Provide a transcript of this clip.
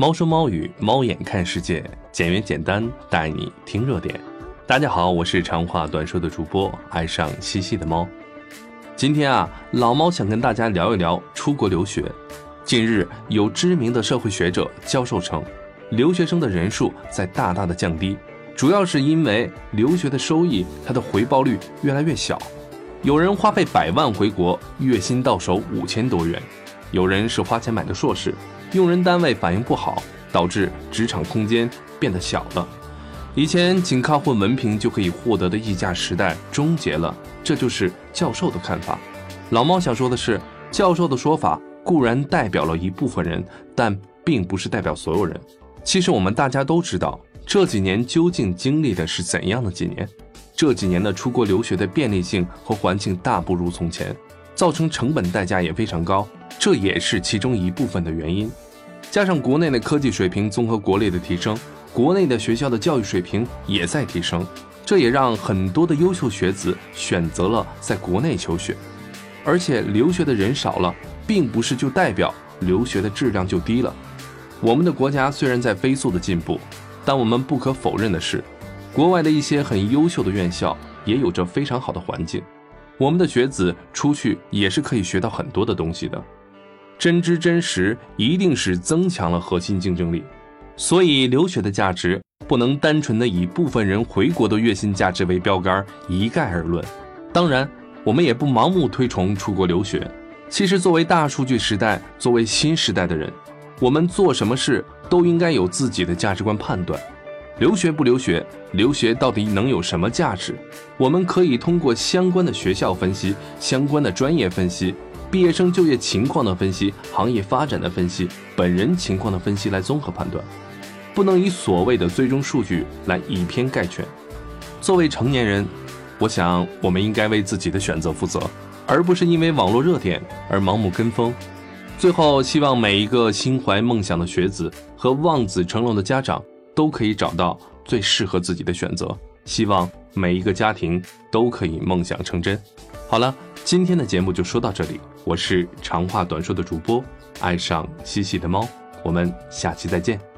猫说猫语，猫眼看世界，简约简单，带你听热点。大家好，我是长话短说的主播，爱上西西的猫。今天啊，老猫想跟大家聊一聊出国留学。近日，有知名的社会学者、教授称，留学生的人数在大大的降低，主要是因为留学的收益，它的回报率越来越小。有人花费百万回国，月薪到手五千多元；有人是花钱买的硕士，用人单位反应不好，导致职场空间变得小了。以前仅靠混文凭就可以获得的溢价时代终结了，这就是教授的看法。老猫想说的是，教授的说法固然代表了一部分人，但并不是代表所有人。其实我们大家都知道，这几年究竟经历的是怎样的几年？这几年的出国留学的便利性和环境大不如从前，造成成本代价也非常高，这也是其中一部分的原因。加上国内的科技水平综合国内的提升，国内的学校的教育水平也在提升，这也让很多的优秀学子选择了在国内求学。而且留学的人少了，并不是就代表留学的质量就低了。我们的国家虽然在飞速的进步，但我们不可否认的是。国外的一些很优秀的院校也有着非常好的环境，我们的学子出去也是可以学到很多的东西的。真知真实一定是增强了核心竞争力，所以留学的价值不能单纯的以部分人回国的月薪价值为标杆一概而论。当然，我们也不盲目推崇出国留学。其实，作为大数据时代、作为新时代的人，我们做什么事都应该有自己的价值观判断。留学不留学？留学到底能有什么价值？我们可以通过相关的学校分析、相关的专业分析、毕业生就业情况的分析、行业发展的分析、本人情况的分析来综合判断，不能以所谓的最终数据来以偏概全。作为成年人，我想我们应该为自己的选择负责，而不是因为网络热点而盲目跟风。最后，希望每一个心怀梦想的学子和望子成龙的家长。都可以找到最适合自己的选择。希望每一个家庭都可以梦想成真。好了，今天的节目就说到这里。我是长话短说的主播，爱上嬉戏的猫。我们下期再见。